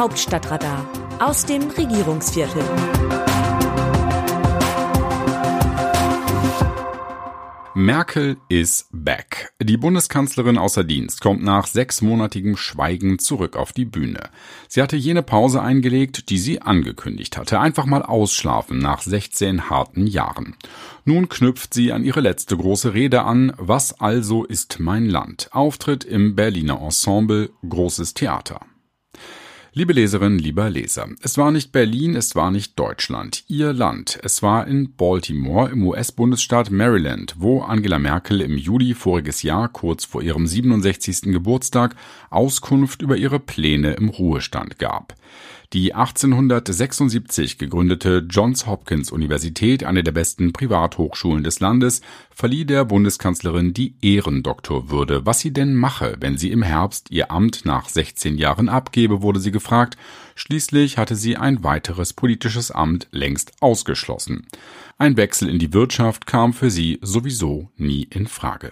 Hauptstadtradar aus dem Regierungsviertel. Merkel is back. Die Bundeskanzlerin außer Dienst kommt nach sechsmonatigem Schweigen zurück auf die Bühne. Sie hatte jene Pause eingelegt, die sie angekündigt hatte. Einfach mal ausschlafen nach 16 harten Jahren. Nun knüpft sie an ihre letzte große Rede an. Was also ist mein Land? Auftritt im Berliner Ensemble Großes Theater. Liebe Leserinnen, lieber Leser, es war nicht Berlin, es war nicht Deutschland, Ihr Land. Es war in Baltimore im US-Bundesstaat Maryland, wo Angela Merkel im Juli voriges Jahr, kurz vor ihrem 67. Geburtstag, Auskunft über ihre Pläne im Ruhestand gab. Die 1876 gegründete Johns Hopkins Universität, eine der besten Privathochschulen des Landes, verlieh der Bundeskanzlerin die Ehrendoktorwürde. Was sie denn mache, wenn sie im Herbst ihr Amt nach 16 Jahren abgebe, wurde sie gefragt. Schließlich hatte sie ein weiteres politisches Amt längst ausgeschlossen. Ein Wechsel in die Wirtschaft kam für sie sowieso nie in Frage.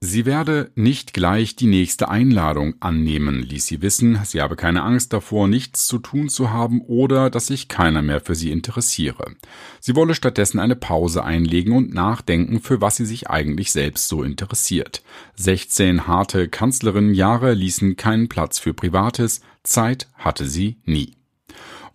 Sie werde nicht gleich die nächste Einladung annehmen, ließ sie wissen, sie habe keine Angst davor, nichts zu tun zu haben oder dass sich keiner mehr für sie interessiere. Sie wolle stattdessen eine Pause einlegen und nachdenken, für was sie sich eigentlich selbst so interessiert. 16 harte Kanzlerinnenjahre ließen keinen Platz für Privates, Zeit hatte sie nie.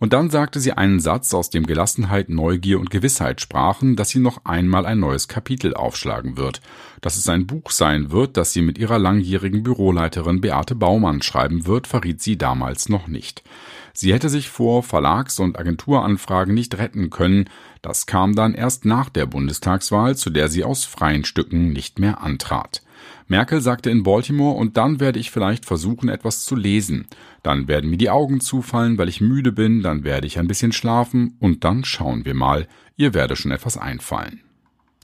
Und dann sagte sie einen Satz, aus dem Gelassenheit, Neugier und Gewissheit sprachen, dass sie noch einmal ein neues Kapitel aufschlagen wird. Dass es ein Buch sein wird, das sie mit ihrer langjährigen Büroleiterin Beate Baumann schreiben wird, verriet sie damals noch nicht. Sie hätte sich vor Verlags- und Agenturanfragen nicht retten können, das kam dann erst nach der Bundestagswahl, zu der sie aus freien Stücken nicht mehr antrat. Merkel sagte in Baltimore, und dann werde ich vielleicht versuchen, etwas zu lesen. Dann werden mir die Augen zufallen, weil ich müde bin, dann werde ich ein bisschen schlafen, und dann schauen wir mal, ihr werde schon etwas einfallen.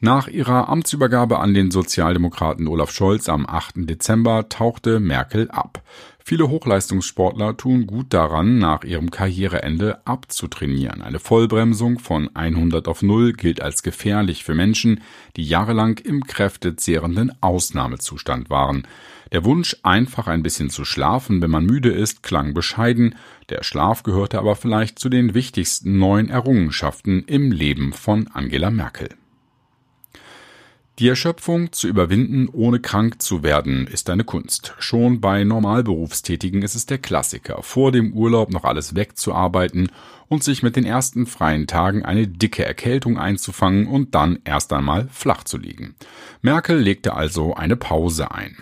Nach ihrer Amtsübergabe an den Sozialdemokraten Olaf Scholz am 8. Dezember tauchte Merkel ab. Viele Hochleistungssportler tun gut daran, nach ihrem Karriereende abzutrainieren. Eine Vollbremsung von 100 auf 0 gilt als gefährlich für Menschen, die jahrelang im kräftezehrenden Ausnahmezustand waren. Der Wunsch, einfach ein bisschen zu schlafen, wenn man müde ist, klang bescheiden, der Schlaf gehörte aber vielleicht zu den wichtigsten neuen Errungenschaften im Leben von Angela Merkel. Die Erschöpfung zu überwinden, ohne krank zu werden, ist eine Kunst. Schon bei Normalberufstätigen ist es der Klassiker, vor dem Urlaub noch alles wegzuarbeiten und sich mit den ersten freien Tagen eine dicke Erkältung einzufangen und dann erst einmal flach zu liegen. Merkel legte also eine Pause ein.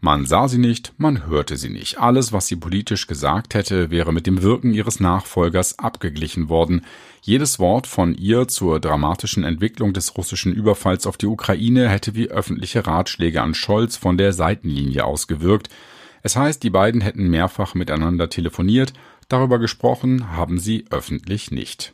Man sah sie nicht, man hörte sie nicht. Alles, was sie politisch gesagt hätte, wäre mit dem Wirken ihres Nachfolgers abgeglichen worden. Jedes Wort von ihr zur dramatischen Entwicklung des russischen Überfalls auf die Ukraine hätte wie öffentliche Ratschläge an Scholz von der Seitenlinie ausgewirkt. Es heißt, die beiden hätten mehrfach miteinander telefoniert, darüber gesprochen haben sie öffentlich nicht.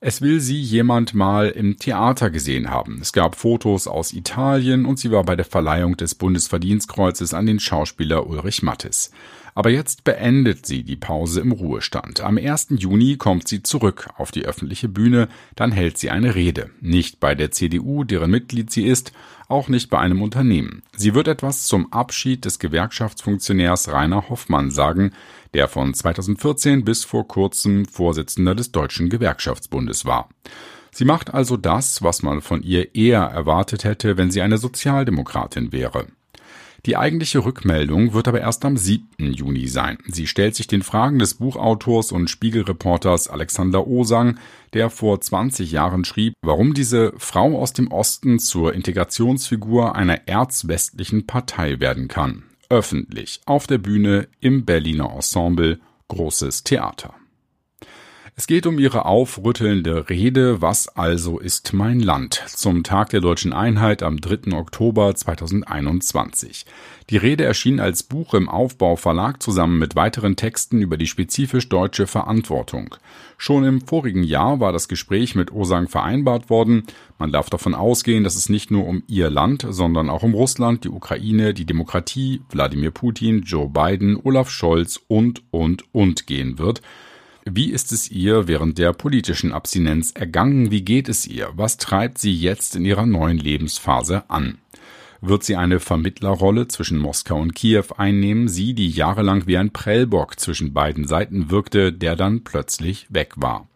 Es will sie jemand mal im Theater gesehen haben. Es gab Fotos aus Italien und sie war bei der Verleihung des Bundesverdienstkreuzes an den Schauspieler Ulrich Mattes. Aber jetzt beendet sie die Pause im Ruhestand. Am 1. Juni kommt sie zurück auf die öffentliche Bühne, dann hält sie eine Rede. Nicht bei der CDU, deren Mitglied sie ist, auch nicht bei einem Unternehmen. Sie wird etwas zum Abschied des Gewerkschaftsfunktionärs Rainer Hoffmann sagen, der von 2014 bis vor kurzem Vorsitzender des Deutschen Gewerkschaftsbundes war. Sie macht also das, was man von ihr eher erwartet hätte, wenn sie eine Sozialdemokratin wäre. Die eigentliche Rückmeldung wird aber erst am 7. Juni sein. Sie stellt sich den Fragen des Buchautors und Spiegelreporters Alexander Osang, der vor 20 Jahren schrieb, warum diese Frau aus dem Osten zur Integrationsfigur einer erzwestlichen Partei werden kann. Öffentlich, auf der Bühne, im Berliner Ensemble, großes Theater. Es geht um ihre aufrüttelnde Rede Was also ist mein Land zum Tag der deutschen Einheit am 3. Oktober 2021. Die Rede erschien als Buch im Aufbau Verlag zusammen mit weiteren Texten über die spezifisch deutsche Verantwortung. Schon im vorigen Jahr war das Gespräch mit Osang vereinbart worden. Man darf davon ausgehen, dass es nicht nur um ihr Land, sondern auch um Russland, die Ukraine, die Demokratie, Wladimir Putin, Joe Biden, Olaf Scholz und, und, und gehen wird. Wie ist es ihr während der politischen Abstinenz ergangen? Wie geht es ihr? Was treibt sie jetzt in ihrer neuen Lebensphase an? Wird sie eine Vermittlerrolle zwischen Moskau und Kiew einnehmen, sie, die jahrelang wie ein Prellbock zwischen beiden Seiten wirkte, der dann plötzlich weg war?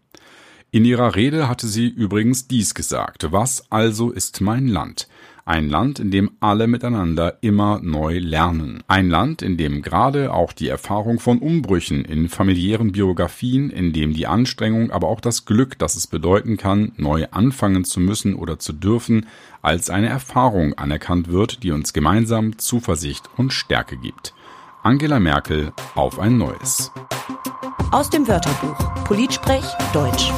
In ihrer Rede hatte sie übrigens dies gesagt. Was also ist mein Land? Ein Land, in dem alle miteinander immer neu lernen. Ein Land, in dem gerade auch die Erfahrung von Umbrüchen in familiären Biografien, in dem die Anstrengung, aber auch das Glück, das es bedeuten kann, neu anfangen zu müssen oder zu dürfen, als eine Erfahrung anerkannt wird, die uns gemeinsam Zuversicht und Stärke gibt. Angela Merkel auf ein neues. Aus dem Wörterbuch Politsprech Deutsch.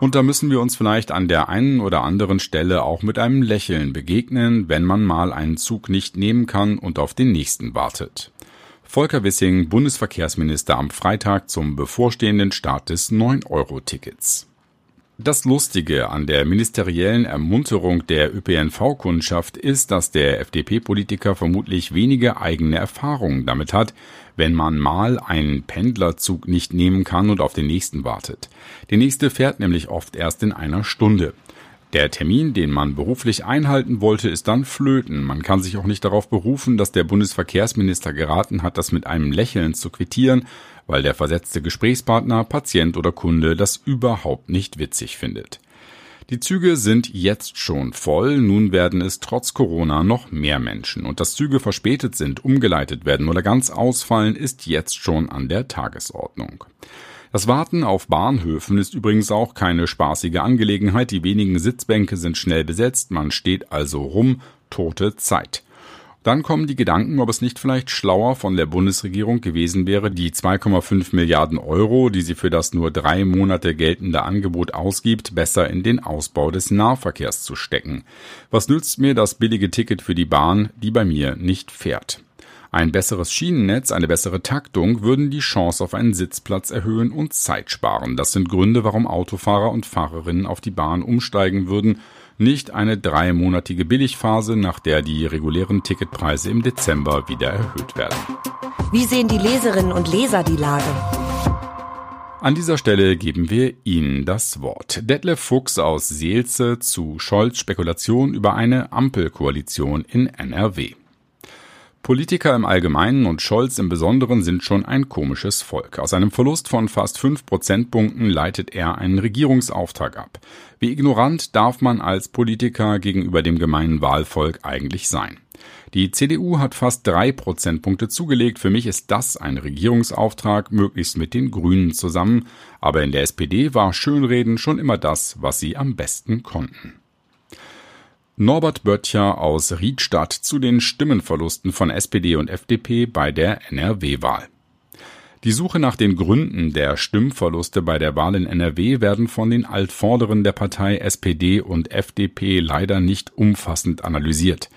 Und da müssen wir uns vielleicht an der einen oder anderen Stelle auch mit einem Lächeln begegnen, wenn man mal einen Zug nicht nehmen kann und auf den nächsten wartet. Volker Wissing, Bundesverkehrsminister am Freitag zum bevorstehenden Start des 9-Euro-Tickets. Das Lustige an der ministeriellen Ermunterung der ÖPNV-Kundschaft ist, dass der FDP-Politiker vermutlich wenige eigene Erfahrungen damit hat, wenn man mal einen Pendlerzug nicht nehmen kann und auf den nächsten wartet. Der nächste fährt nämlich oft erst in einer Stunde. Der Termin, den man beruflich einhalten wollte, ist dann flöten. Man kann sich auch nicht darauf berufen, dass der Bundesverkehrsminister geraten hat, das mit einem Lächeln zu quittieren, weil der versetzte Gesprächspartner, Patient oder Kunde das überhaupt nicht witzig findet. Die Züge sind jetzt schon voll, nun werden es trotz Corona noch mehr Menschen. Und dass Züge verspätet sind, umgeleitet werden oder ganz ausfallen, ist jetzt schon an der Tagesordnung. Das Warten auf Bahnhöfen ist übrigens auch keine spaßige Angelegenheit. Die wenigen Sitzbänke sind schnell besetzt, man steht also rum, tote Zeit. Dann kommen die Gedanken, ob es nicht vielleicht schlauer von der Bundesregierung gewesen wäre, die 2,5 Milliarden Euro, die sie für das nur drei Monate geltende Angebot ausgibt, besser in den Ausbau des Nahverkehrs zu stecken. Was nützt mir das billige Ticket für die Bahn, die bei mir nicht fährt? Ein besseres Schienennetz, eine bessere Taktung würden die Chance auf einen Sitzplatz erhöhen und Zeit sparen. Das sind Gründe, warum Autofahrer und Fahrerinnen auf die Bahn umsteigen würden, nicht eine dreimonatige Billigphase, nach der die regulären Ticketpreise im Dezember wieder erhöht werden. Wie sehen die Leserinnen und Leser die Lage? An dieser Stelle geben wir Ihnen das Wort. Detlef Fuchs aus Seelze zu Scholz Spekulation über eine Ampelkoalition in NRW. Politiker im Allgemeinen und Scholz im Besonderen sind schon ein komisches Volk. Aus einem Verlust von fast fünf Prozentpunkten leitet er einen Regierungsauftrag ab. Wie ignorant darf man als Politiker gegenüber dem gemeinen Wahlvolk eigentlich sein? Die CDU hat fast drei Prozentpunkte zugelegt. Für mich ist das ein Regierungsauftrag, möglichst mit den Grünen zusammen. Aber in der SPD war Schönreden schon immer das, was sie am besten konnten. Norbert Böttcher aus Riedstadt zu den Stimmenverlusten von SPD und FDP bei der NRW-Wahl. Die Suche nach den Gründen der Stimmverluste bei der Wahl in NRW werden von den Altvorderen der Partei SPD und FDP leider nicht umfassend analysiert.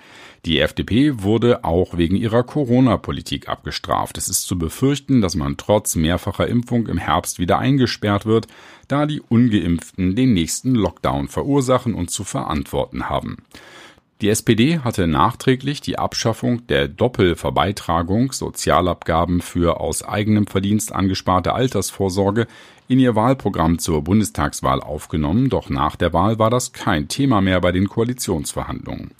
Die FDP wurde auch wegen ihrer Corona-Politik abgestraft. Es ist zu befürchten, dass man trotz mehrfacher Impfung im Herbst wieder eingesperrt wird, da die ungeimpften den nächsten Lockdown verursachen und zu verantworten haben. Die SPD hatte nachträglich die Abschaffung der Doppelverbeitragung Sozialabgaben für aus eigenem Verdienst angesparte Altersvorsorge in ihr Wahlprogramm zur Bundestagswahl aufgenommen, doch nach der Wahl war das kein Thema mehr bei den Koalitionsverhandlungen.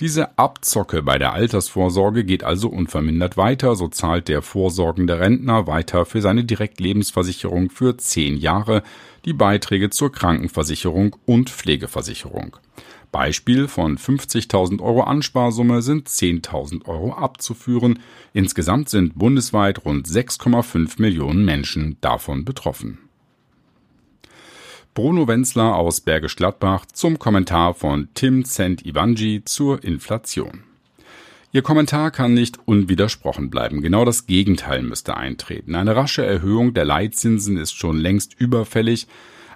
Diese Abzocke bei der Altersvorsorge geht also unvermindert weiter, so zahlt der vorsorgende Rentner weiter für seine Direktlebensversicherung für zehn Jahre, die Beiträge zur Krankenversicherung und Pflegeversicherung. Beispiel von 50.000 Euro Ansparsumme sind 10.000 Euro abzuführen. Insgesamt sind bundesweit rund 6,5 Millionen Menschen davon betroffen. Bruno Wenzler aus Bergisch Gladbach zum Kommentar von Tim Cent Ivanji zur Inflation. Ihr Kommentar kann nicht unwidersprochen bleiben. Genau das Gegenteil müsste eintreten. Eine rasche Erhöhung der Leitzinsen ist schon längst überfällig.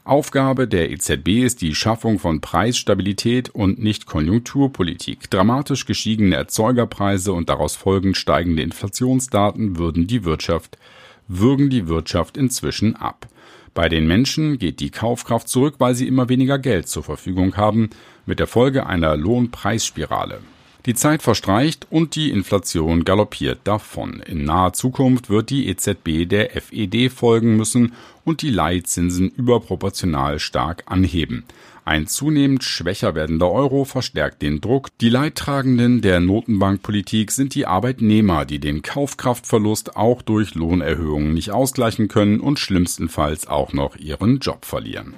Aufgabe der EZB ist die Schaffung von Preisstabilität und nicht Konjunkturpolitik. Dramatisch gestiegene Erzeugerpreise und daraus folgend steigende Inflationsdaten würden die Wirtschaft, würgen die Wirtschaft inzwischen ab. Bei den Menschen geht die Kaufkraft zurück, weil sie immer weniger Geld zur Verfügung haben, mit der Folge einer Lohnpreisspirale. Die Zeit verstreicht und die Inflation galoppiert davon. In naher Zukunft wird die EZB der FED folgen müssen und die Leitzinsen überproportional stark anheben. Ein zunehmend schwächer werdender Euro verstärkt den Druck. Die Leidtragenden der Notenbankpolitik sind die Arbeitnehmer, die den Kaufkraftverlust auch durch Lohnerhöhungen nicht ausgleichen können und schlimmstenfalls auch noch ihren Job verlieren.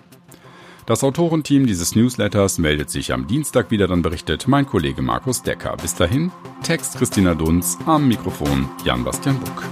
Das Autorenteam dieses Newsletters meldet sich am Dienstag wieder, dann berichtet mein Kollege Markus Decker. Bis dahin, Text Christina Dunz, am Mikrofon Jan-Bastian Buck.